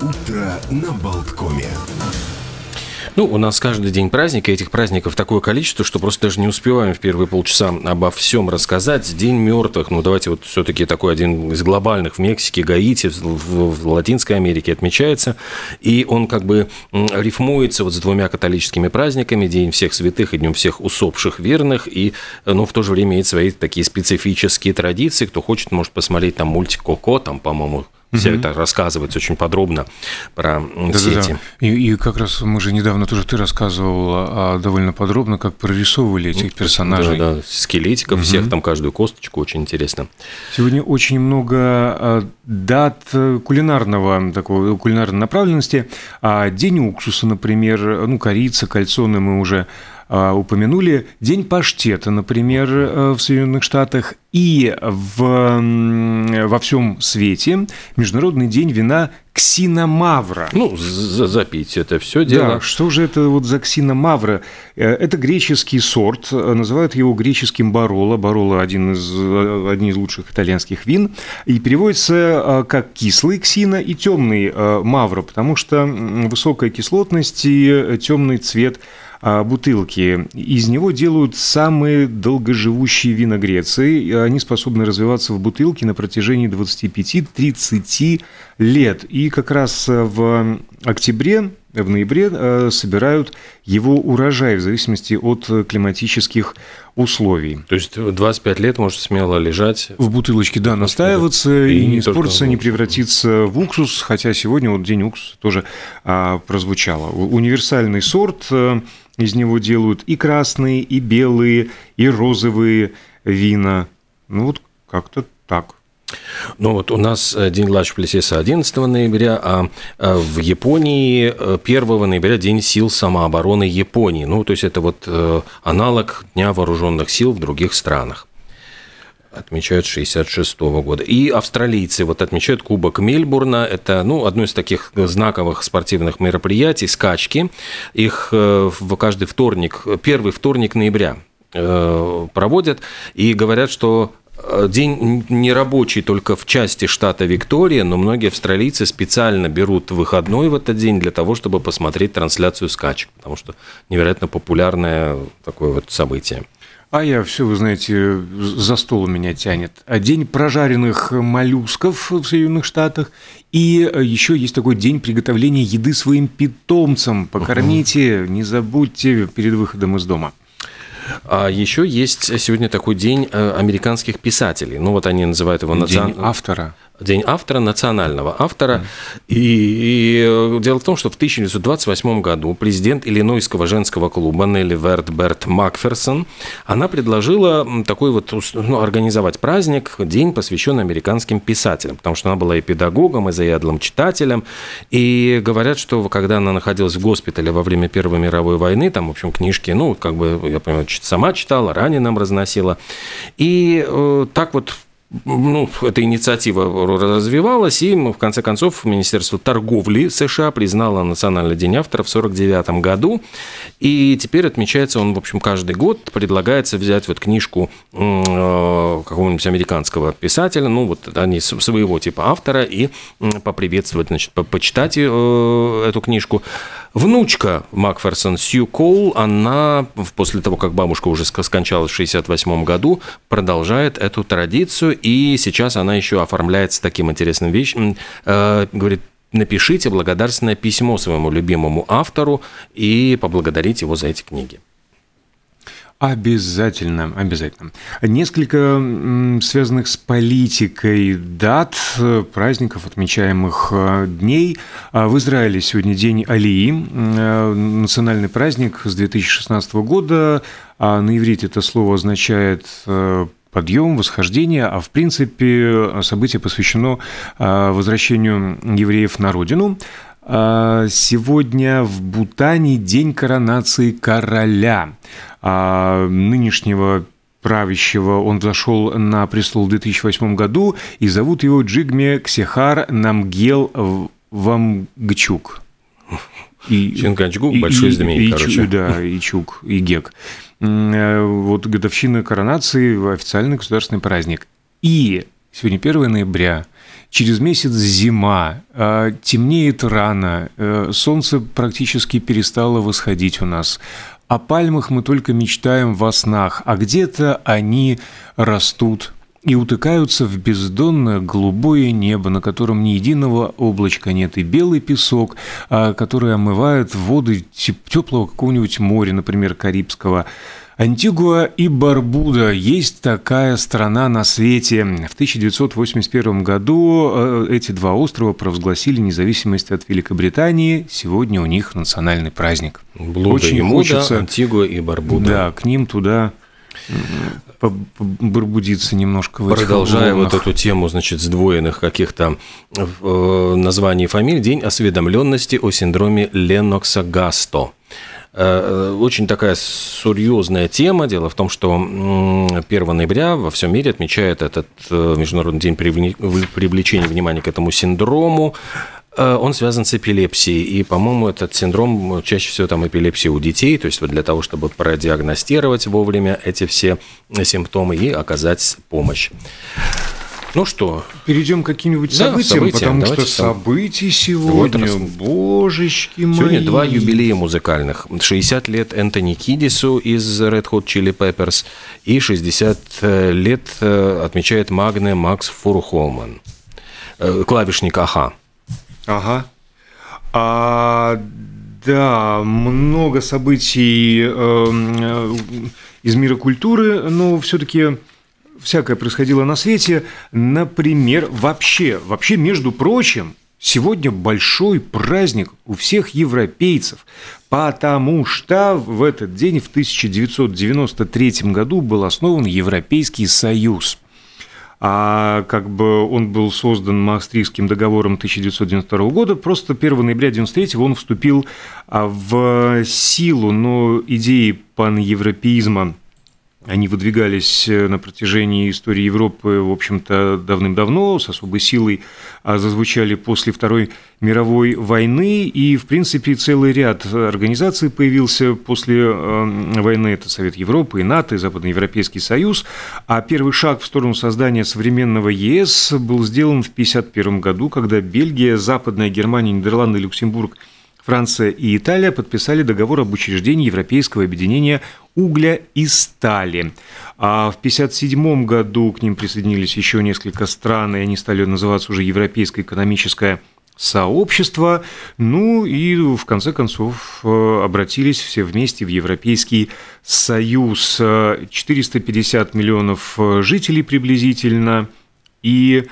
Утро на Болткоме. Ну, у нас каждый день праздник, и этих праздников такое количество, что просто даже не успеваем в первые полчаса обо всем рассказать. День мертвых, ну давайте вот все-таки такой один из глобальных в Мексике, Гаити, в, в Латинской Америке отмечается, и он как бы рифмуется вот с двумя католическими праздниками, День всех святых и Днем всех усопших верных, и, ну, в то же время имеет свои такие специфические традиции. Кто хочет, может посмотреть там мультик Коко, там, по-моему, все угу. это рассказывается очень подробно про да, все да. И, и как раз мы же недавно тоже ты рассказывал довольно подробно, как прорисовывали этих персонажей. Да, да, скелетиков угу. всех, там каждую косточку, очень интересно. Сегодня очень много а, дат кулинарного, такого кулинарной направленности. А День уксуса, например, ну, корица, кальцоны мы уже упомянули. День паштета, например, э, в Соединенных Штатах. И в, во всем свете Международный день вина ксиномавра. Ну, запить это все дело. Да, что же это вот за ксиномавра? Э, это греческий сорт, называют его греческим бароло. Бароло – один из, один из лучших итальянских вин. И переводится э, как кислый ксина и темный мавра, потому что высокая кислотность и темный цвет – а, бутылки. Из него делают самые долгоживущие вина Греции. Они способны развиваться в бутылке на протяжении 25-30 лет. И как раз в октябре, в ноябре э, собирают его урожай в зависимости от климатических условий. То есть 25 лет может смело лежать? В бутылочке, да, настаиваться и, и не испортиться, не превратиться в уксус, хотя сегодня вот день уксуса тоже а, прозвучало. Универсальный сорт э, из него делают и красные, и белые, и розовые вина. Ну вот как-то так. Ну вот у нас э, День Лач Плесеса 11 ноября, а э, в Японии 1 э, ноября День сил самообороны Японии. Ну, то есть это вот аналог Дня вооруженных сил в других странах отмечают 66 -го года. И австралийцы вот отмечают Кубок Мельбурна. Это ну, одно из таких знаковых спортивных мероприятий, скачки. Их э, в каждый вторник, первый вторник ноября э, проводят. И говорят, что э, День не рабочий только в части штата Виктория, но многие австралийцы специально берут выходной в этот день для того, чтобы посмотреть трансляцию скачек, потому что невероятно популярное такое вот событие. А я все, вы знаете, за стол у меня тянет. А день прожаренных моллюсков в Соединенных Штатах. И э, еще есть такой день приготовления еды своим питомцам. Покормите, не забудьте перед выходом из дома. А еще есть сегодня такой день э, американских писателей. Ну вот они называют его национ... День автора. День автора, национального автора. И, и э, дело в том, что в 1928 году президент Иллинойского женского клуба Нелли Верт Берт Макферсон, она предложила такой вот, ну, организовать праздник, день, посвященный американским писателям, потому что она была и педагогом, и заядлым читателем. И говорят, что когда она находилась в госпитале во время Первой мировой войны, там, в общем, книжки, ну, как бы, я понимаю, сама читала, раненым разносила. И э, так вот ну, эта инициатива развивалась, и в конце концов Министерство торговли США признало Национальный день автора в 1949 году, и теперь отмечается он, в общем, каждый год, предлагается взять вот книжку э, какого-нибудь американского писателя, ну, вот они своего типа автора, и поприветствовать, значит, почитать э, эту книжку. Внучка Макферсон Сью Коул, она после того, как бабушка уже скончалась в 1968 году, продолжает эту традицию, и сейчас она еще оформляется таким интересным вещем. Э, говорит, напишите благодарственное письмо своему любимому автору и поблагодарить его за эти книги. Обязательно, обязательно. Несколько связанных с политикой дат, праздников, отмечаемых э, дней. А в Израиле сегодня день Алии, э, национальный праздник с 2016 года. А на иврите это слово означает э, подъем, восхождение, а в принципе событие посвящено возвращению евреев на родину. А, сегодня в Бутане день коронации короля а, нынешнего правящего. Он взошел на престол в 2008 году, и зовут его Джигме Ксехар Намгел Вамгчук. И, Чингачгук, большой знаменит, короче. Чу, да, и Чук, и Гек. Э, вот годовщина коронации, официальный государственный праздник. И сегодня 1 ноября, через месяц зима, а, темнеет рано, э, солнце практически перестало восходить у нас. О пальмах мы только мечтаем во снах, а где-то они растут и утыкаются в бездонное голубое небо, на котором ни единого облачка нет, и белый песок, а, который омывает воды теплого какого-нибудь моря, например, Карибского. Антигуа и Барбуда. Есть такая страна на свете. В 1981 году э, эти два острова провозгласили независимость от Великобритании. Сегодня у них национальный праздник. Блуда Очень и хочется... Антигуа и Барбуда. Да, к ним туда барбудиться немножко в Продолжая этих вот эту тему, значит, сдвоенных каких-то э, названий фамилий, День осведомленности о синдроме Ленокса Гасто. Э, очень такая серьезная тема. Дело в том, что 1 ноября во всем мире отмечает этот э, Международный день привлечения внимания к этому синдрому. Э, он связан с эпилепсией, и, по-моему, этот синдром чаще всего там эпилепсия у детей, то есть вот для того, чтобы продиагностировать вовремя эти все симптомы и оказать помощь. Ну что? Перейдем к каким-нибудь да, событиям, события. потому Давайте что сам... событий сегодня, вот божечки мои. Сегодня два юбилея музыкальных. 60 лет Энтони Кидису из Red Hot Chili Peppers и 60 э, лет э, отмечает Магне Макс Фурхолман, э, клавишник Аха. Ага. А, да, много событий э, из мира культуры, но все-таки всякое происходило на свете. Например, вообще, вообще, между прочим, сегодня большой праздник у всех европейцев, потому что в этот день, в 1993 году, был основан Европейский Союз – а как бы он был создан Маастрихтским договором 1992 года, просто 1 ноября 1993 он вступил а, в силу, но идеи паневропеизма они выдвигались э, на протяжении истории Европы, в общем-то, давным-давно, с особой силой, а зазвучали после Второй мировой войны, и, в принципе, целый ряд организаций появился после эм, войны, это Совет Европы, и НАТО, и Западноевропейский Союз, а первый шаг в сторону создания современного ЕС был сделан в 1951 году, когда Бельгия, Западная Германия, Нидерланды, Люксембург – Франция и Италия подписали договор об учреждении Европейского объединения угля и стали. А в 1957 году к ним присоединились еще несколько стран, и они стали называться уже Европейское экономическое сообщество. Ну и в конце концов э, обратились все вместе в Европейский Союз. 450 миллионов э, жителей приблизительно и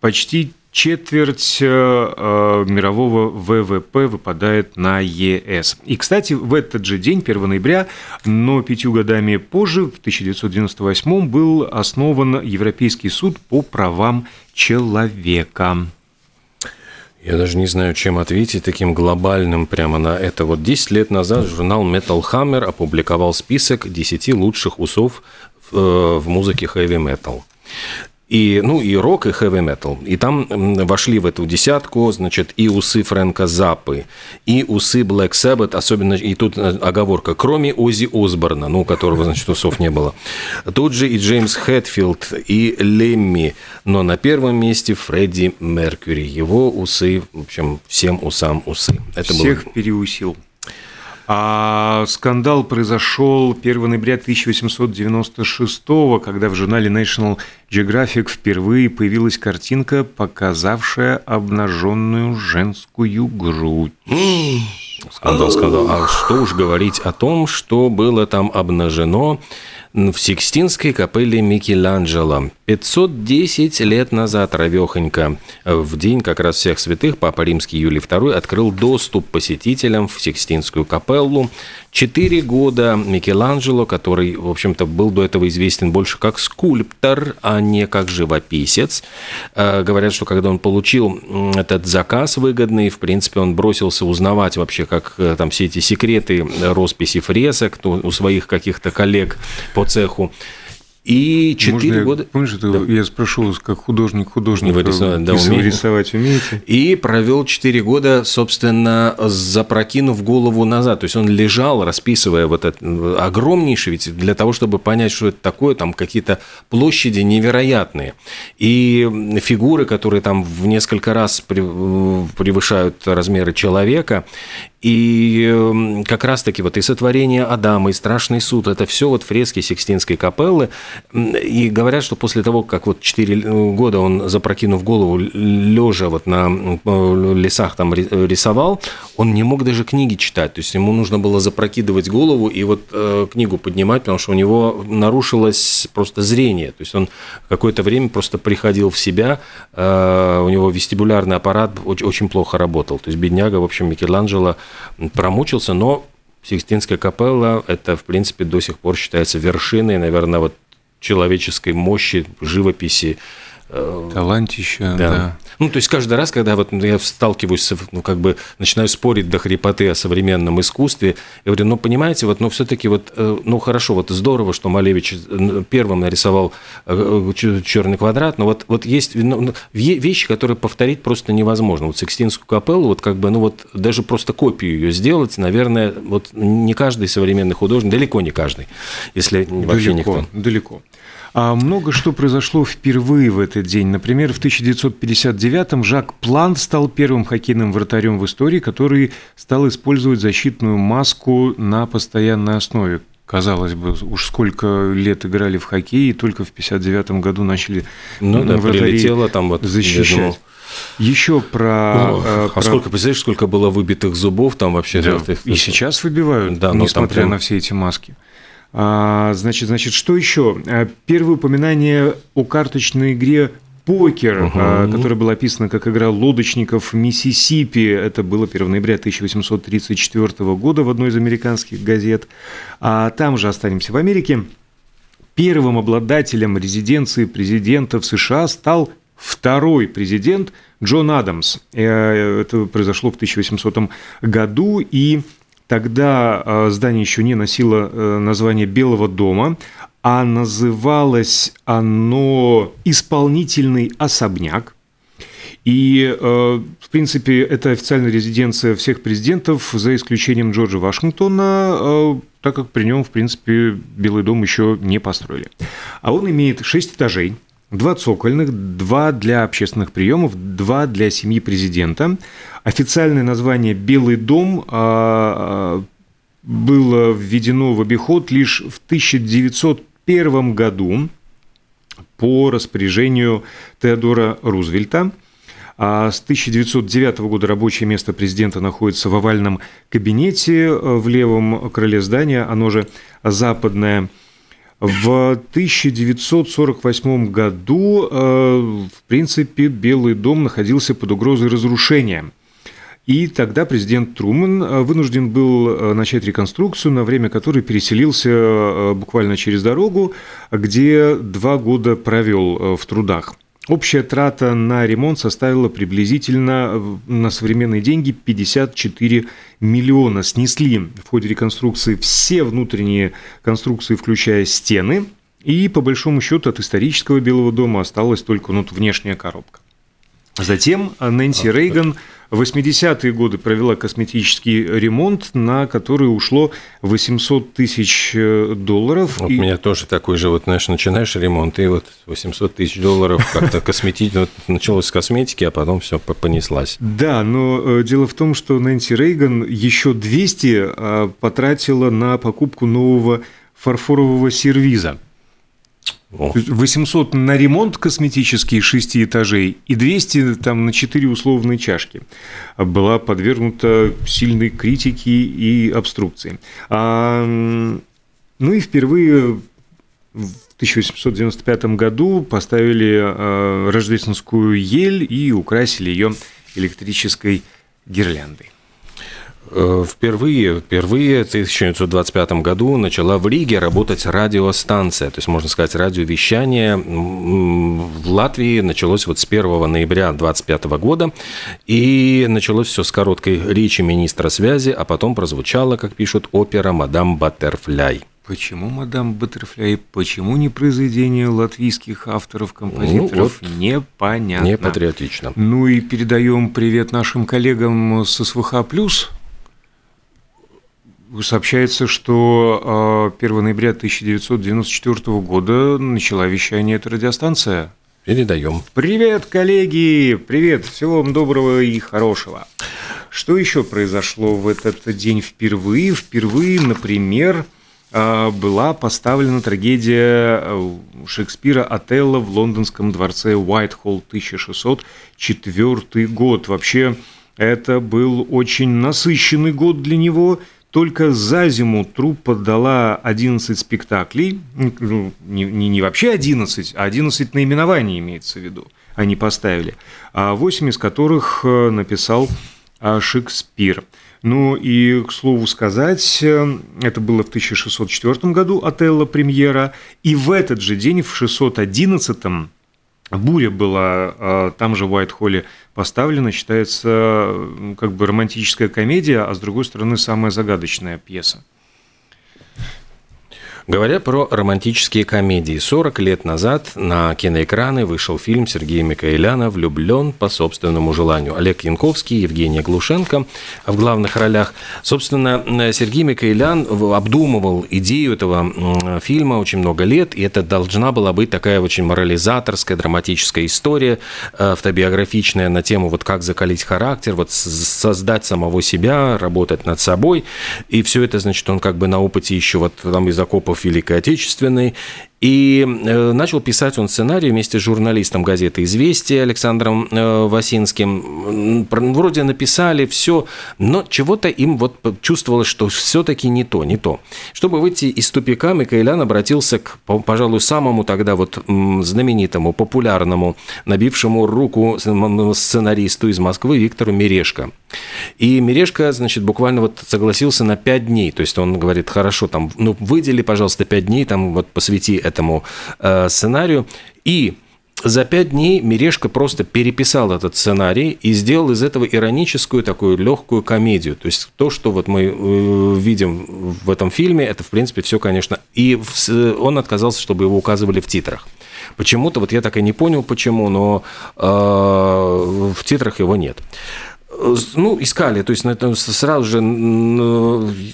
почти четверть э, э, мирового ВВП выпадает на ЕС. И, кстати, в этот же день, 1 ноября, но пятью годами позже, в 1998 был основан Европейский суд по правам человека. Я даже не знаю, чем ответить таким глобальным прямо на это. Вот 10 лет назад журнал Metal Hammer опубликовал список 10 лучших усов в, э, в музыке heavy metal и, ну, и рок, и хэви метал. И там вошли в эту десятку, значит, и усы Фрэнка Запы, и усы Black Sabbath, особенно, и тут э, оговорка, кроме Ози Осборна, ну, у которого, значит, усов не было. Тут же и Джеймс Хэтфилд, и Лемми, но на первом месте Фредди Меркьюри. Его усы, в общем, всем усам усы. Это Всех было... переусил. А скандал произошел 1 ноября 1896 когда в журнале National Geographic впервые появилась картинка, показавшая обнаженную женскую грудь. Скандал, скандал. А что уж говорить о том, что было там обнажено в Сикстинской капелле Микеланджело. 510 лет назад, ровехонько, в день как раз всех святых, Папа Римский Юлий II открыл доступ посетителям в Сикстинскую капеллу. Четыре года Микеланджело, который, в общем-то, был до этого известен больше как скульптор, а не как живописец. Э, говорят, что когда он получил этот заказ выгодный, в принципе, он бросился узнавать вообще, как э, там все эти секреты росписи фресок у своих каких-то коллег по цеху. И четыре года... Помнишь, это да. я спрошу, как художник художник вы рисовать, да, умеете? рисовать умеете? И провел четыре года, собственно, запрокинув голову назад. То есть он лежал, расписывая вот это огромнейший, ведь для того, чтобы понять, что это такое, там какие-то площади невероятные. И фигуры, которые там в несколько раз превышают размеры человека. И эм, как раз-таки вот и сотворение Адама, и страшный суд, это все вот фрески Сикстинской капеллы. И говорят, что после того, как вот 4 э, года он, запрокинув голову, лежа вот на лесах там рисовал, он не мог даже книги читать. То есть ему нужно было запрокидывать голову и вот э, книгу поднимать, потому что у него нарушилось просто зрение. То есть он какое-то время просто приходил в себя, э, у него вестибулярный аппарат очень плохо работал. То есть бедняга, в общем, Микеланджело промучился, но Сикстинская капелла – это, в принципе, до сих пор считается вершиной, наверное, вот человеческой мощи, живописи, Талантище, да. да. Ну, то есть каждый раз, когда вот я сталкиваюсь, с, ну, как бы начинаю спорить до хрипоты о современном искусстве, я говорю, ну, понимаете, вот, ну, все-таки вот, э, ну, хорошо, вот здорово, что Малевич э, первым нарисовал черный квадрат, но вот, вот есть ну, ну вещи, которые повторить просто невозможно. Вот Сикстинскую капеллу, вот как бы, ну, вот даже просто копию ее сделать, наверное, вот не каждый современный художник, далеко не каждый, если далеко, вообще никто. Далеко. А много что произошло впервые в этот день. Например, в 1959-м Жак План стал первым хоккейным вратарем в истории, который стал использовать защитную маску на постоянной основе. Казалось бы, уж сколько лет играли в хоккей, и только в 59 году начали ну, да, прилетело там вот защищать. Еще про... О, а про... сколько, представляешь, сколько было выбитых зубов там вообще? Да, и сейчас выбивают, да, несмотря прям... на все эти маски. А, значит, значит, что еще? А, первое упоминание о карточной игре покер, угу. которая была описана как игра лодочников в Миссисипи. Это было 1 ноября 1834 года в одной из американских газет. А там же останемся в Америке. Первым обладателем резиденции президента в США стал второй президент Джон Адамс. Э, это произошло в 1800 году, и Тогда а, здание еще не носило э, название Белого дома, а называлось оно «Исполнительный особняк». И, э, в принципе, это официальная резиденция всех президентов, за исключением Джорджа Вашингтона, э, так как при нем, в принципе, Белый дом еще не построили. А он имеет шесть этажей – Два цокольных, два для общественных приемов, два для семьи президента. Официальное название «Белый дом» а, а, было введено в обиход лишь в 1901 году по распоряжению Теодора Рузвельта. А с 1909 года рабочее место президента находится в овальном кабинете в левом крыле здания, оно же западное – в 1948 году, э, в принципе, Белый дом находился под угрозой разрушения. И тогда президент Трумэн э, вынужден был э, начать реконструкцию, на время которой переселился буквально через дорогу, где два года провел в трудах. Общая трата на ремонт составила приблизительно э, на современные деньги 54 миллиона. Снесли в ходе реконструкции все внутренние конструкции, включая стены. И по большому счету от исторического Белого дома осталась только ну, внешняя коробка. Затем Нэнси Рейган в 80-е годы провела косметический ремонт, на который ушло 800 тысяч э, долларов. Вот и... У меня тоже такой же, вот, знаешь, начинаешь ремонт, и вот 800 тысяч долларов как-то косметично, началось с косметики, а потом все понеслась. Да, но э, дело в том, что Нэнси Рейган еще 200 а, потратила на покупку нового фарфорового сервиза. 800 на ремонт косметический 6 этажей и 200 там, на 4 условные чашки была подвергнута сильной критике и обструкции. А, ну и впервые в 1895 году поставили а, рождественскую ель и украсили ее электрической гирляндой. Э, впервые, впервые в 1925 году начала в Риге работать радиостанция, то есть, можно сказать, радиовещание в Латвии началось вот с 1 ноября 25 года, и началось все с короткой речи министра связи, а потом прозвучала, как пишут, опера «Мадам Баттерфляй». Почему «Мадам Баттерфляй», почему не произведение латвийских авторов-композиторов, ну, вот непонятно. Не патриотично. Ну и передаем привет нашим коллегам с СВХ+. Сообщается, что 1 а, ноября 1994 года начала вещание эта радиостанция. Передаем. Привет, коллеги! Привет! Всего вам доброго и хорошего. Что еще произошло в этот день впервые? Впервые, например, а, была поставлена трагедия э, Шекспира Отелло в лондонском дворце Уайтхолл 1604 год. Вообще, это был очень насыщенный год для него. Только за зиму труппа дала 11 спектаклей, ну, не, не, не вообще 11, а 11 наименований имеется в виду, они поставили, а 8 из которых э, написал а, Шекспир. Ну и, к слову сказать, э, это было в 1604 году Отелло премьера, и в этот же день, в 611 Буря была э, там же в Уайт-Холле поставлена, считается как бы романтическая комедия, а с другой стороны самая загадочная пьеса. Говоря про романтические комедии, 40 лет назад на киноэкраны вышел фильм Сергея Микаэляна «Влюблен по собственному желанию». Олег Янковский, Евгения Глушенко в главных ролях. Собственно, Сергей Микаэлян обдумывал идею этого фильма очень много лет, и это должна была быть такая очень морализаторская, драматическая история, э, автобиографичная на тему вот как закалить характер, вот создать самого себя, работать над собой. И все это, значит, он как бы на опыте еще вот там из окопов Великой Отечественной, и э, начал писать он сценарий вместе с журналистом газеты «Известия» Александром э, Васинским. Вроде написали все, но чего-то им вот чувствовалось, что все-таки не то, не то. Чтобы выйти из тупика, Микаэлян обратился к, пожалуй, самому тогда вот знаменитому, популярному, набившему руку сценаристу из Москвы Виктору Мерешко. И Мерешко, значит, буквально вот согласился на пять дней. То есть он говорит, хорошо, там, ну, выдели, пожалуйста, пять дней, там, вот посвяти этому э, сценарию. И за пять дней Мирешка просто переписал этот сценарий и сделал из этого ироническую такую легкую комедию. То есть то, что вот мы э, видим в этом фильме, это, в принципе, все, конечно. И он отказался, чтобы его указывали в титрах. Почему-то, вот я так и не понял, почему, но э, в титрах его нет ну, искали, то есть сразу же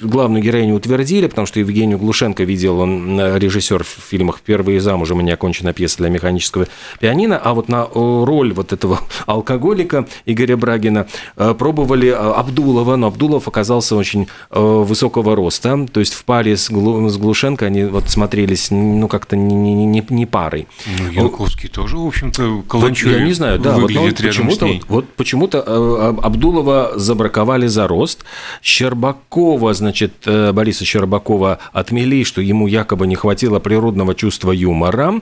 главную героиню утвердили, потому что Евгению Глушенко видел, он режиссер в фильмах «Первые замужем» и «Неоконченная пьеса для механического пианино», а вот на роль вот этого алкоголика Игоря Брагина э, пробовали э, Абдулова, но Абдулов оказался очень э, высокого роста, то есть в паре с, Глушенко они вот смотрелись, ну, как-то не, не, не, не парой. Ну, Янковский тоже, в общем-то, каланчой Я не знаю, да, вот, вот почему-то, вот почему-то Абдулова забраковали за рост. Щербакова, значит, э, Бориса Щербакова отмели, что ему якобы не хватило природного чувства юмора.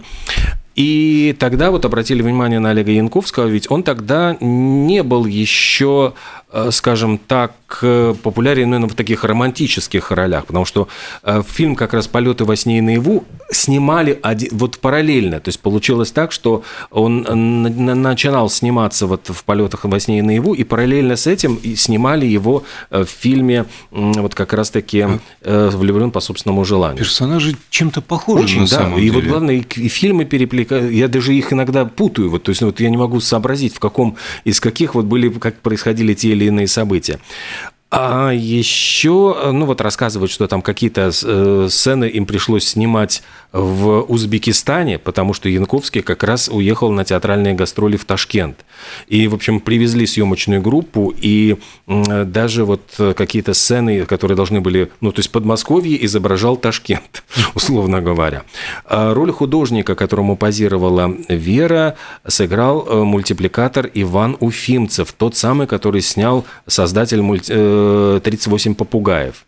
И тогда вот обратили внимание на Олега Янковского, ведь он тогда не был еще Э, скажем так, э, популярен именно в таких романтических ролях, потому что э, фильм как раз «Полеты во сне и наяву» снимали один, вот параллельно, то есть получилось так, что он начинал сниматься вот в «Полетах во сне и наяву», и параллельно с этим снимали его в фильме вот как раз-таки «Влюблен по собственному желанию». Персонажи чем-то похожи Очень, на да, самом и деле. вот главное, и фильмы перекликают, я даже их иногда путаю, вот, то есть вот я не могу сообразить, в каком, из каких вот были, как происходили те или иные события. А еще, ну вот рассказывают, что там какие-то э, сцены им пришлось снимать в Узбекистане, потому что Янковский как раз уехал на театральные гастроли в Ташкент. И, в общем, привезли съемочную группу, и даже вот какие-то сцены, которые должны были, ну, то есть Подмосковье изображал Ташкент, условно говоря. А роль художника, которому позировала Вера, сыграл э, мультипликатор Иван Уфимцев, тот самый, который снял создатель мульти... 38 э, попугаев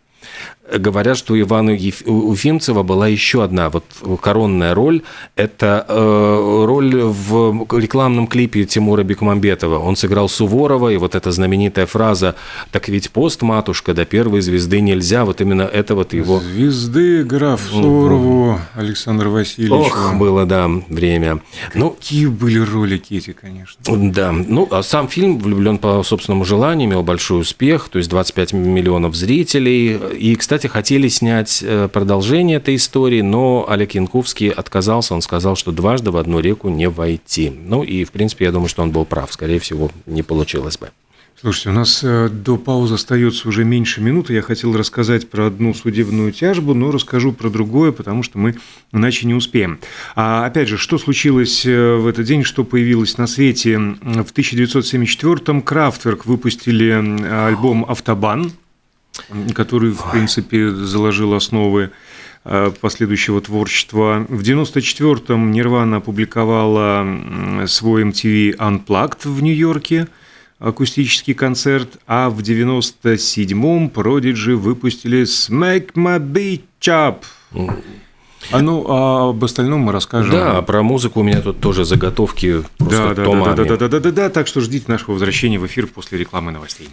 говорят, что у Ивана Уфимцева была еще одна вот коронная роль. Это э, роль в рекламном клипе Тимура Бекмамбетова. Он сыграл Суворова, и вот эта знаменитая фраза «Так ведь пост, матушка, до первой звезды нельзя». Вот именно это вот его... Звезды граф Суворову Александр Васильевич. Ох, было, да, время. Какие ну, были ролики эти, конечно. Да. Ну, а сам фильм «Влюблен по собственному желанию» имел большой успех, то есть 25 миллионов зрителей. И, кстати, кстати, хотели снять продолжение этой истории, но Олег Янковский отказался. Он сказал, что дважды в одну реку не войти. Ну и, в принципе, я думаю, что он был прав. Скорее всего, не получилось бы. Слушайте, у нас э, до паузы остается уже меньше минуты. Я хотел рассказать про одну судебную тяжбу, но расскажу про другое, потому что мы иначе не успеем. А опять же, что случилось э, в этот день, что появилось на свете? В 1974-м Крафтверк выпустили альбом «Автобан», который, в принципе, заложил основы э, последующего творчества. В 1994-м Нирвана опубликовала свой эм MTV Unplugged в Нью-Йорке, акустический концерт, а в 1997-м Prodigy выпустили «Smack my bitch up», а ну, а об остальном мы расскажем. Да, про музыку у меня тут тоже заготовки просто да, да. Да, да, да, да, да, да, да, так что ждите нашего возвращения в эфир после рекламы новостей.